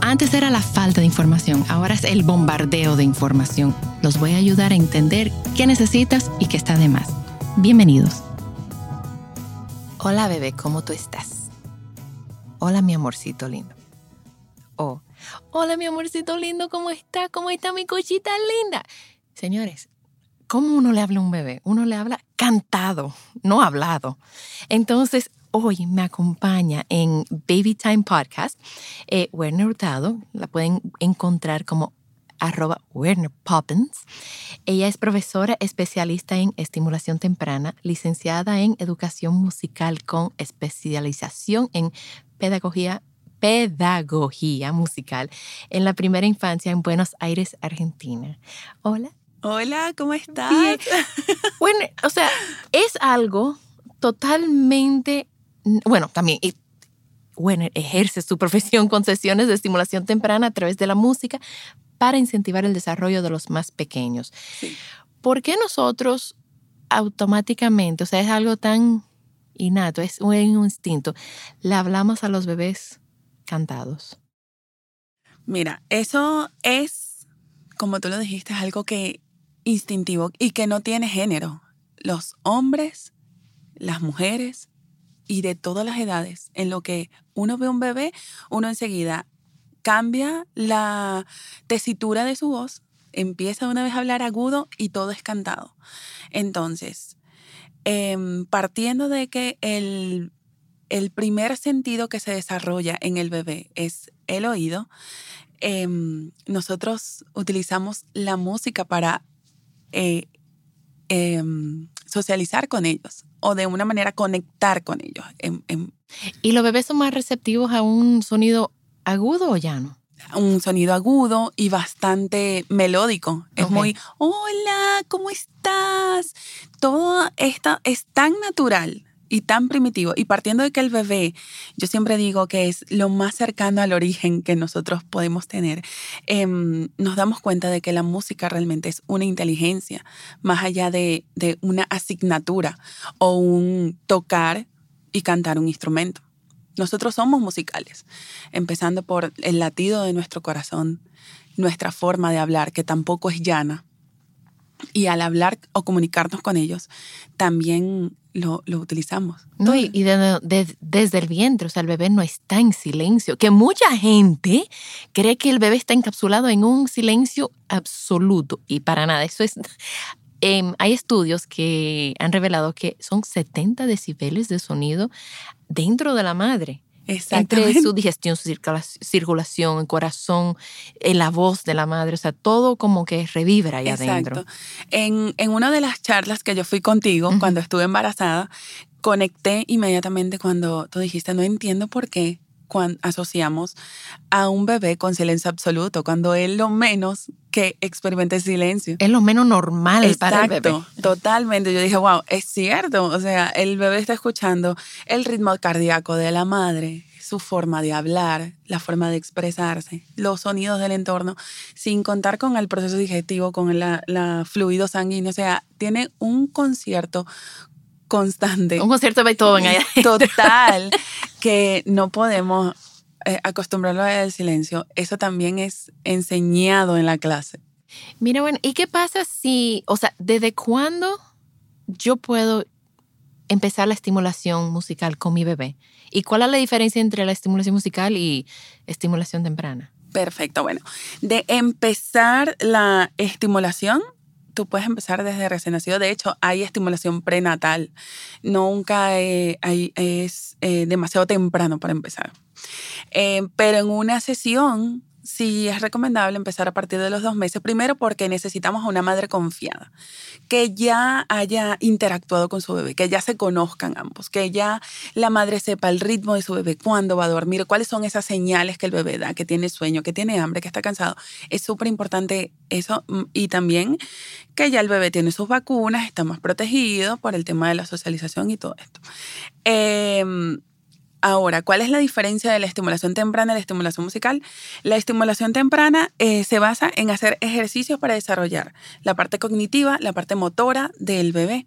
Antes era la falta de información, ahora es el bombardeo de información. Los voy a ayudar a entender qué necesitas y qué está de más. Bienvenidos. Hola bebé, ¿cómo tú estás? Hola mi amorcito lindo. Oh, hola mi amorcito lindo, ¿cómo está? ¿Cómo está mi cochita linda? Señores, ¿cómo uno le habla a un bebé? Uno le habla cantado, no hablado. Entonces, hoy me acompaña en Baby Time Podcast eh, Werner Hurtado. La pueden encontrar como arroba Werner Poppins. Ella es profesora especialista en estimulación temprana, licenciada en educación musical con especialización en pedagogía pedagogía musical en la primera infancia en Buenos Aires, Argentina. Hola. Hola, ¿cómo estás? Bueno, o sea, es algo totalmente, bueno, también, bueno, ejerce su profesión con sesiones de estimulación temprana a través de la música para incentivar el desarrollo de los más pequeños. Sí. ¿Por qué nosotros automáticamente, o sea, es algo tan innato, es un instinto, le hablamos a los bebés cantados? Mira, eso es, como tú lo dijiste, es algo que instintivo y que no tiene género. Los hombres, las mujeres y de todas las edades, en lo que uno ve un bebé, uno enseguida cambia la tesitura de su voz, empieza una vez a hablar agudo y todo es cantado. Entonces, em, partiendo de que el, el primer sentido que se desarrolla en el bebé es el oído, em, nosotros utilizamos la música para eh, em, socializar con ellos o de una manera conectar con ellos. ¿Y los bebés son más receptivos a un sonido agudo o llano? un sonido agudo y bastante melódico. Es muy, hola, ¿cómo estás? Todo esto es tan natural y tan primitivo. Y partiendo de que el bebé, yo siempre digo que es lo más cercano al origen que nosotros podemos tener, em, nos damos cuenta de que la música realmente es una inteligencia, más allá de, de una asignatura o un tocar y cantar un instrumento. Nosotros somos musicales, empezando por el latido de nuestro corazón, nuestra forma de hablar, que tampoco es llana. Y al hablar o comunicarnos con ellos, también lo, lo utilizamos. No, y, y de- de- desde el vientre, o sea, el bebé no está en silencio. Que mucha gente cree que el bebé está encapsulado en un silencio absoluto y para nada. Eso es. em, hay estudios que han revelado que son 70 decibeles de sonido dentro de la madre. Entre su digestión, su circula- circulación, el corazón, eh, la voz de la madre, o sea, todo como que revibra ahí adentro. Exacto. En, en una de las charlas que yo fui contigo cuando estuve embarazada, conecté inmediatamente cuando tú dijiste, no entiendo por qué cuando asociamos a un bebé con silencio absoluto, cuando él lo menos que experimente silencio. Es lo menos normal para el bebé. Exacto, totalmente. Yo dije, wow, es cierto. O sea, el bebé está escuchando el ritmo cardíaco de la madre, su forma de hablar, la forma de expresarse, los sonidos del entorno, sin contar con el proceso digestivo, con la, la fluido sanguíneo. O sea, tiene un concierto constante. Un concierto de Beethoven allá. Total, que no podemos eh, acostumbrarlo al silencio. Eso también es enseñado en la clase. Mira, bueno, ¿y qué pasa si, o sea, desde cuándo yo puedo empezar la estimulación musical con mi bebé? ¿Y cuál es la diferencia entre la estimulación musical y estimulación temprana? Perfecto, bueno, de empezar la estimulación, tú puedes empezar desde recién nacido. De hecho, hay estimulación prenatal. Nunca eh, hay- es eh, demasiado temprano para empezar. Eh, pero en una sesión sí es recomendable empezar a partir de los dos meses. Primero porque necesitamos a una madre confiada, que ya haya interactuado con su bebé, que ya se conozcan ambos, que ya la madre sepa el ritmo de su bebé, cuándo va a dormir, cuáles son esas señales que el bebé da, que tiene sueño, que tiene hambre, que está cansado. Es súper importante eso mm, y también que ya el bebé tiene sus vacunas, está más protegido por el tema de la socialización y todo esto. Em, Ahora, ¿cuál es la diferencia de la estimulación temprana y la estimulación musical? La estimulación temprana eh, se basa en hacer ejercicios para desarrollar la parte cognitiva, la parte motora del bebé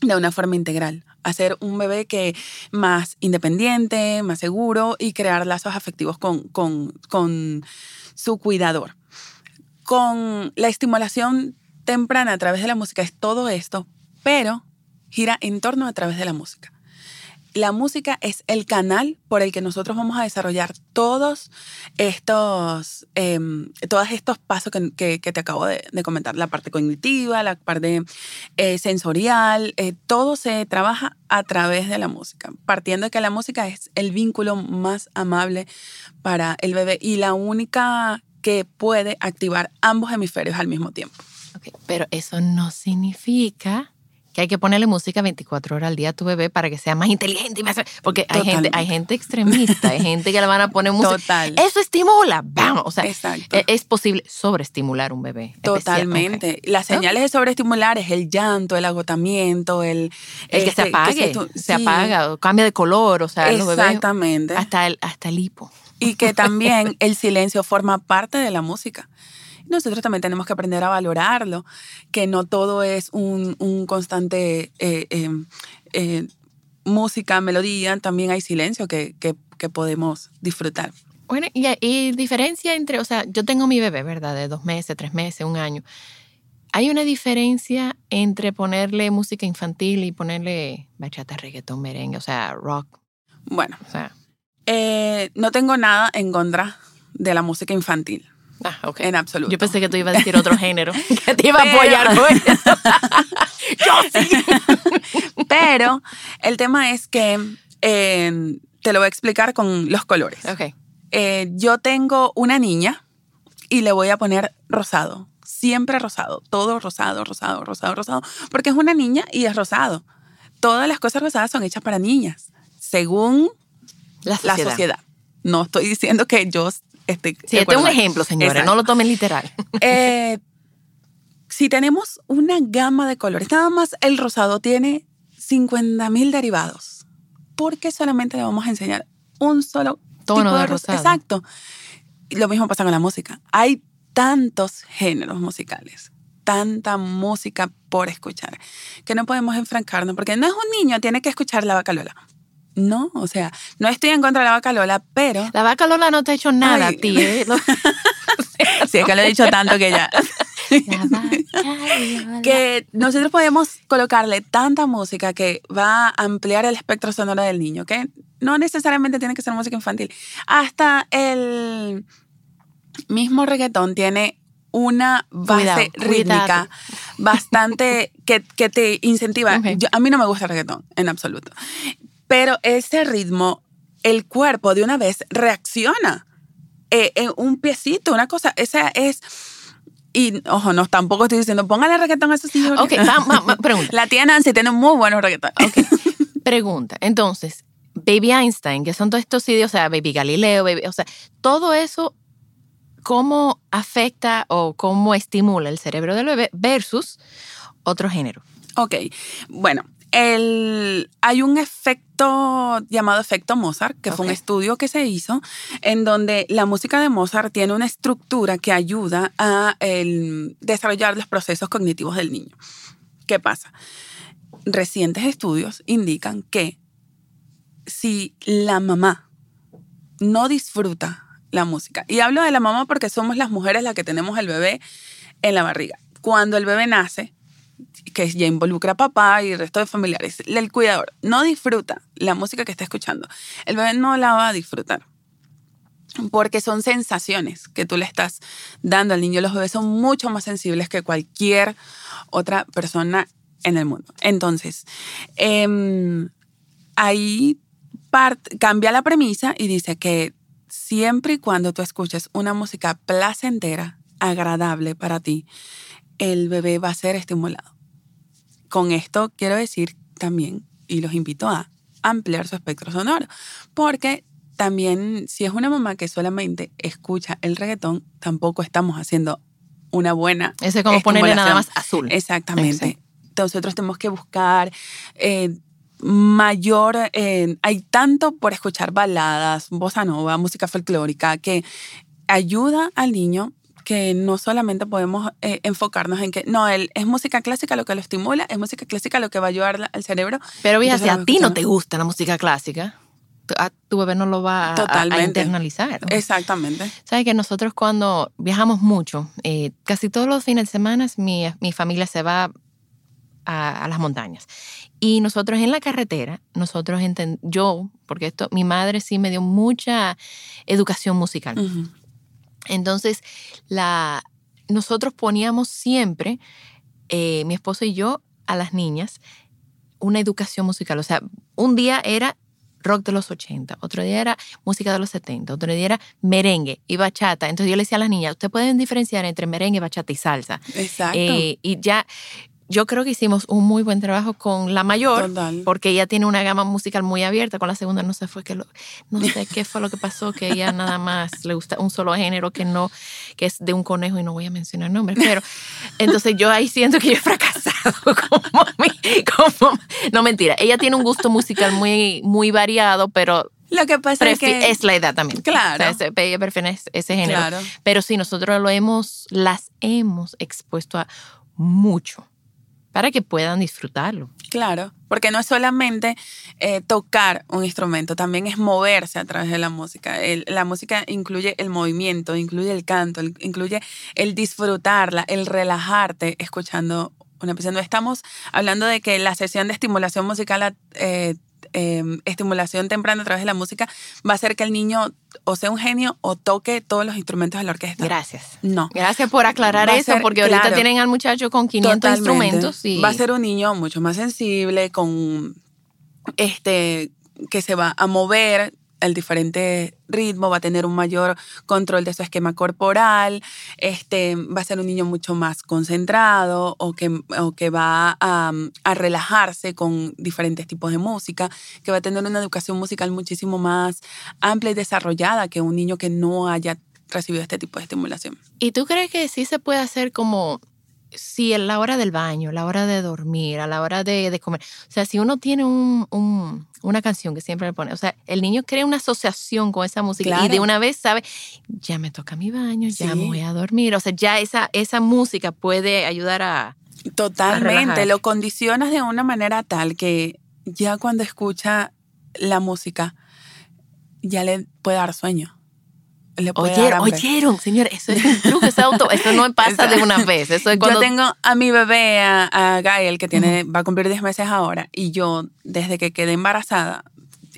de una forma integral. Hacer un bebé que más independiente, más seguro y crear lazos afectivos con, con, con su cuidador. Con la estimulación temprana a través de la música es todo esto, pero gira en torno a través de la música la música es el canal por el que nosotros vamos a desarrollar todos estos, eh, estos pasos que, te acabo de, de, comentar. La parte cognitiva, la parte eh, sensorial, eh, todo se trabaja a través de la música, partiendo de que la música es el vínculo más amable para el bebé y la única que puede activar ambos hemisferios al mismo tiempo. Okay, pero eso no significa que hay que ponerle música 24 horas al día a tu bebé para que sea más inteligente y más... Porque hay gente, hay gente extremista, hay gente que le van a poner música. Total. Eso estimula, vamos. O sea, Exacto. es, es posible sobreestimular un bebé. Totalmente. Okay. Las señales de sobreestimular es el llanto, el agotamiento, el... El que este, se apague, que se, apaga, o cambia de color, o sea, los bebés... Exactamente. Hasta el, hasta el hipo. Y que también el silencio forma parte de la música nosotros también tenemos que aprender a valorarlo, que no todo es un, un constante eh, eh, eh, música, melodía, también hay silencio que, que, que podemos disfrutar. Bueno, y, y, diferencia entre, o sea, yo tengo mi bebé, ¿verdad? De dos meses, tres meses, un año. ¿Hay una diferencia entre ponerle música infantil y ponerle bachata, reggaetón, merengue, o sea, rock? Bueno, o sea. Eh, no tengo nada en contra de la música infantil. Ah, okay. En absoluto. Yo pensé que tú ibas a decir otro género, que te iba a apoyar con eso. Yo sí. Pero el tema es que eh, te lo voy a explicar con los colores. Okay. Eh, yo tengo una niña y le voy a poner rosado. Siempre rosado. Todo rosado, rosado, rosado, rosado. Porque es una niña y es rosado. Todas las cosas rosadas son hechas para niñas, según la sociedad. La sociedad. No estoy diciendo que yo este, sí, este es un ejemplo, Exacto. no lo tomen literal. Eh, si tenemos una gama de colores, nada más el rosado tiene 50 mil derivados. ¿Por qué solamente le vamos a enseñar un solo tono tipo de rosado? Exacto. Lo mismo pasa con la música. Hay tantos géneros musicales, tanta música por escuchar, que no podemos enfrancarnos, porque no es un niño, tiene que escuchar la bacalola. No, o sea, no estoy en contra de la vaca Lola, pero... La vaca Lola no te ha hecho nada Ay. a ti. ¿eh? sí, es que lo he dicho tanto que ya... que nosotros podemos colocarle tanta música que va a ampliar el espectro sonoro del niño, que no necesariamente tiene que ser música infantil. Hasta el mismo reggaetón tiene una base Cuidado, rítmica cuidado. bastante que, que te incentiva. Yo- a mí no me gusta el reggaetón, en absoluto. Pero ese ritmo, el cuerpo de una vez reacciona. Eh, en un piecito, una cosa, esa es... Y, ojo, no, tampoco estoy diciendo, póngale reggaetón a esos hijos. Ok, va- va- va, pregunta. La tía Nancy tiene muy buenos reggaetón. Pregunta. Entonces, Baby Einstein, que son todos estos sitios, o sea, Baby Galileo, baby, o sea, todo eso, ¿cómo afecta o cómo estimula el cerebro del bebé versus otro género? Ok, bueno, el, hay un efecto llamado efecto Mozart, que fue un estudio que se hizo, en donde la música de Mozart tiene una estructura que ayuda a el, desarrollar los procesos cognitivos del niño. ¿Qué pasa? Recientes estudios indican que si la mamá no disfruta la música, y hablo de la mamá porque somos las mujeres las que tenemos el bebé en la barriga, cuando el bebé nace, que ya involucra a papá y el resto de familiares, el cuidador no disfruta la música que está escuchando, el bebé no la va a disfrutar. porque son sensaciones que tú le estás dando al niño. Los bebés son mucho más sensibles que cualquier otra persona en el mundo. Entonces, em, ahí cambia la premisa y dice que siempre y cuando tú escuches una música placentera, agradable para ti, el bebé va a ser estimulado. Con esto quiero decir también, y los invito a ampliar su espectro sonoro, porque también si es una mamá que solamente escucha el reggaetón, tampoco estamos haciendo una buena. Ese es como ponerle nada más azul. Exactamente. Nosotros tenemos que buscar eh, mayor, eh, hay tanto por escuchar baladas, bossa nova, música folclórica, que ayuda al niño que no solamente podemos eh, enfocarnos en que, no, él, es música clásica lo que lo estimula, es música clásica lo que va a ayudar al cerebro. Pero fíjate, si a ti no te gusta la música clásica, a tu bebé no lo va a, internalizar. Exactamente. Sabes que nosotros cuando viajamos mucho, eh, casi todos los fines de semana mi, mi familia se va a, las montañas. Y nosotros en la carretera, nosotros yo, porque esto, mi madre sí me dio mucha educación musical. Entonces, la, nosotros poníamos siempre, eh, mi esposo y yo, a las niñas, una educación musical. O sea, un día era rock de los 80, otro día era música de los 70, otro día era merengue y bachata. Entonces yo le decía a las niñas, ustedes pueden diferenciar entre merengue, bachata y salsa. Exacto. Eh, y ya yo creo que hicimos un muy buen trabajo con la mayor, porque ella tiene una gama musical muy abierta. Con la segunda no sé fue que lo, no sé qué fue lo que pasó, que ella nada más le gusta un solo género que no, que es de un conejo y no voy a mencionar nombres. Pero entonces yo ahí siento que yo he fracasado como, como no mentira. Ella tiene un gusto musical muy, muy variado, pero lo que pasa es que es la edad también. Claro. O sea, ella prefiere ese género. Claro. Pero sí, nosotros lo hemos, las hemos expuesto a mucho para que puedan disfrutarlo. Claro, porque no es solamente eh, tocar un instrumento, también es moverse a través de la música. la música incluye el movimiento, incluye el canto, incluye el disfrutarla, el relajarte escuchando una pieza. No estamos hablando de que la sesión de estimulación musical eh, Em, estimulación temprana a través de la música va a hacer que el niño o sea un genio o toque todos los instrumentos de la orquesta. Gracias. No. Gracias por aclarar eso, porque ahorita tienen al muchacho con 500 instrumentos. Y... Va a ser un niño mucho más sensible, con este que se va a mover el diferente ritmo, va a tener un mayor control de su esquema corporal, este, va a ser un niño mucho más concentrado o que, o que va a, a, relajarse con diferentes tipos de música, que va a tener una educación musical muchísimo más amplia y desarrollada que un niño que no haya recibido este tipo de estimulación. ¿Y tú crees que sí se puede hacer como si a la hora del baño, a la hora de dormir, a la hora de, comer, o sea, si uno tiene un, una canción que siempre le pone, o sea, el niño crea una asociación con esa música y de una vez sabe, ya me toca mi baño, ya me voy a dormir, o sea, ya esa, esa música puede ayudar a... Totalmente, lo condicionas de una manera tal que ya cuando escucha la música, ya le puede dar sueño. Oyeron, oyeron, señor, eso es un truco, eso, auto, eso no pasa de una vez. Eso es cuando... Yo tengo a mi bebé, a, Gael, que tiene, va a cumplir 10 meses ahora, y yo, desde que quedé embarazada,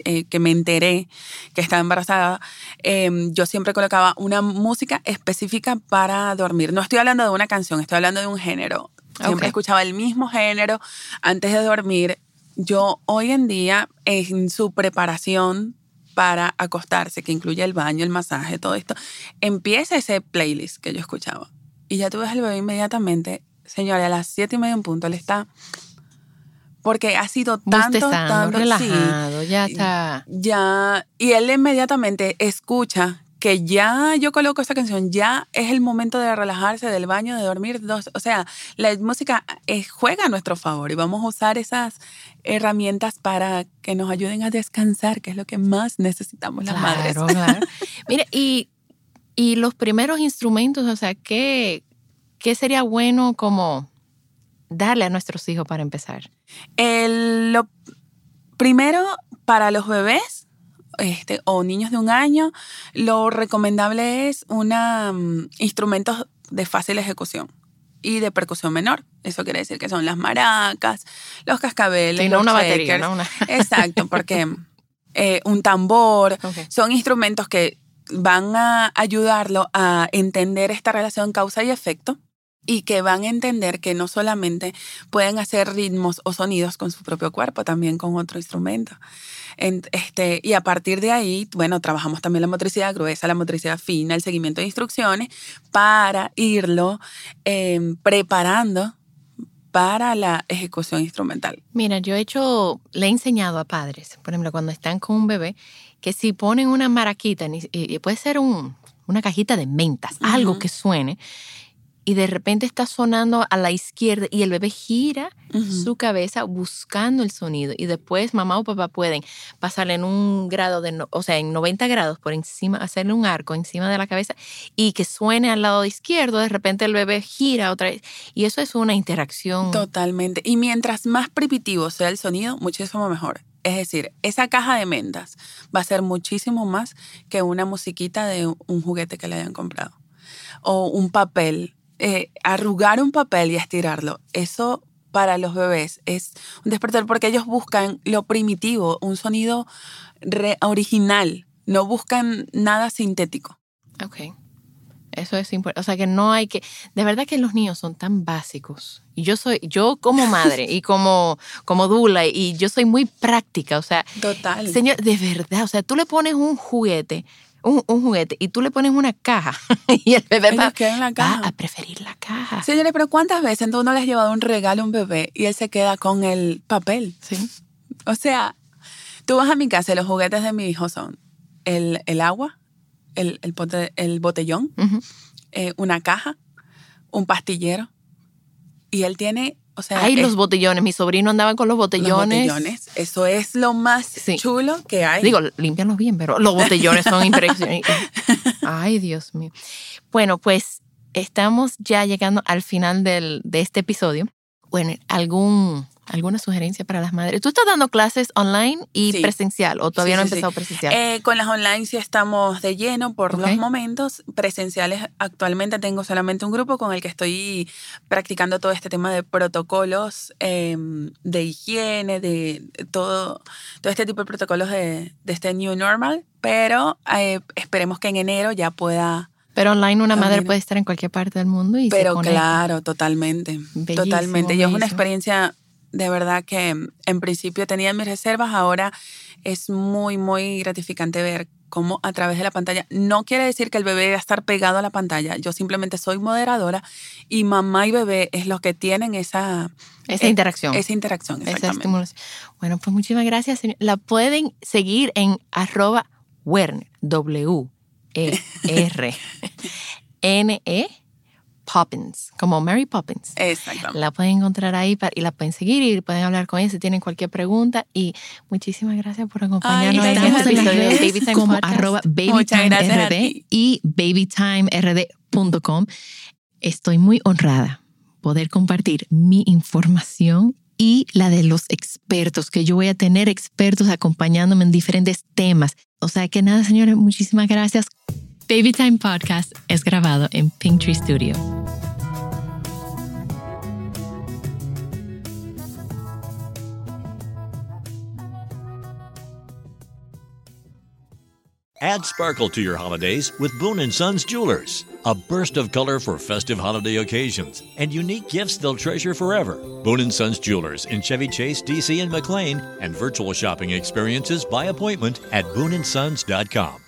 eh, que me enteré que estaba embarazada, em, yo siempre colocaba una música específica para dormir. No estoy hablando de una canción, estoy hablando de un género. Siempre escuchaba el mismo género antes de dormir. Yo hoy en día, en su preparación para acostarse, que incluye el baño, el masaje, todo esto, empieza ese playlist que yo escuchaba. Y ya tú ves al bebé inmediatamente, señora, a las siete y media en punto, él está porque ha sido tanto, tanto relajado, ya está. Ya, y él inmediatamente escucha que ya yo coloco esta canción, ya es el momento de relajarse del baño, de dormir. Dos, o sea, la música eh, juega a nuestro favor y vamos a usar esas herramientas para que nos ayuden a descansar, que es lo que más necesitamos las madres. Claro. Mire, y, y los primeros instrumentos, o sea, ¿qué, ¿qué sería bueno como darle a nuestros hijos para empezar? El, lo primero, para los bebés, este, o niños de un año, lo recomendable es una, mm, instrumentos de fácil ejecución y de percusión menor. Eso quiere decir que son las maracas, los cascabeles, los una batería, Exacto, porque eh, un tambor. Son instrumentos que van a ayudarlo a entender esta relación causa y efecto y que van a entender que no solamente pueden hacer ritmos o sonidos con su propio cuerpo, también con otro instrumento. este, y a partir de ahí, bueno, trabajamos también la motricidad gruesa, la motricidad fina, el seguimiento de instrucciones para irlo em, preparando para la ejecución instrumental. Mira, yo he hecho, le he enseñado a padres, por ejemplo, cuando están con un bebé, que si ponen una maraquita, y puede ser un, una cajita de mentas, algo que suene, y de repente está sonando a la izquierda y el bebé gira su cabeza buscando el sonido y después mamá o papá pueden pasarle en un grado de, o sea, en 90 grados por encima, hacerle un arco encima de la cabeza y que suene al lado izquierdo, de repente el bebé gira otra vez y eso es una interacción. Totalmente. Y mientras más primitivo sea el sonido, muchísimo mejor. Es decir, esa caja de mentas va a ser muchísimo más que una musiquita de un juguete que le hayan comprado o un papel eh, arrugar un papel y estirarlo, eso para los bebés es un despertar porque ellos buscan lo primitivo, un sonido original, no buscan nada sintético. Ok. Eso es importante. O sea que no hay que. De verdad que los niños son tan básicos. Y yo soy, yo como madre y como, como dula, y yo soy muy práctica. O sea. Total. Señor, de verdad. O sea, tú le pones un juguete un, juguete y tú le pones una caja y el bebé va, en la caja. a preferir la caja. Señores, pero ¿cuántas veces tú no le has llevado un regalo a un bebé y él se queda con el papel? Sí. O sea, tú vas a mi casa y los juguetes de mi hijo son el, agua, el, el, botellón, eh, una caja, un pastillero y él tiene o sea, hay los botellones. Mi sobrino andaba con los botellones. Los botellones. Eso es lo más chulo que hay. Digo, límpianos bien, pero los botellones son impresionantes. Ay, Dios mío. Bueno, pues estamos ya llegando al final del, de este episodio. Bueno, ¿algún ¿Alguna sugerencia para las madres? ¿Tú estás dando clases online y presencial o todavía no has empezado presencial? Eh, con las online sí estamos de lleno por los momentos. Presenciales actualmente tengo solamente un grupo con el que estoy practicando todo este tema de protocolos em, de higiene, de todo, todo este tipo de protocolos de, este New Normal, pero eh, esperemos que en enero ya pueda... Pero online una madre puede estar en cualquier parte del mundo y Pero claro, totalmente. totalmente. Y es una experiencia de verdad que en principio tenía mis reservas, ahora es muy, muy gratificante ver cómo a través de la pantalla, no quiere decir que el bebé debe estar pegado a la pantalla, yo simplemente soy moderadora y mamá y bebé es los que tienen esa... Esa interacción. Esa interacción, exactamente. bueno, pues muchísimas gracias. La pueden seguir en arroba Werner, W-E-R, N-E Poppins, como Mary Poppins. Exacto. La pueden encontrar ahí y la pueden seguir y pueden hablar con ella si tienen cualquier pregunta. Y muchísimas gracias por acompañarnos. Ay, Estamos en las redes como arroba babytimerd y babytimerd.com. Estoy muy honrada poder compartir mi información y la de los expertos, que yo voy a tener expertos acompañándome en diferentes temas. O sea que nada, señores, muchísimas gracias. Baby Time Podcast es grabado en Pinktree Studio. Add sparkle to your holidays with Boone & Sons Jewelers. A burst of color for festive holiday occasions and unique gifts they'll treasure forever. Boone & Sons Jewelers in Chevy Chase, DC and McLean and virtual shopping experiences by appointment at booneandsons.com.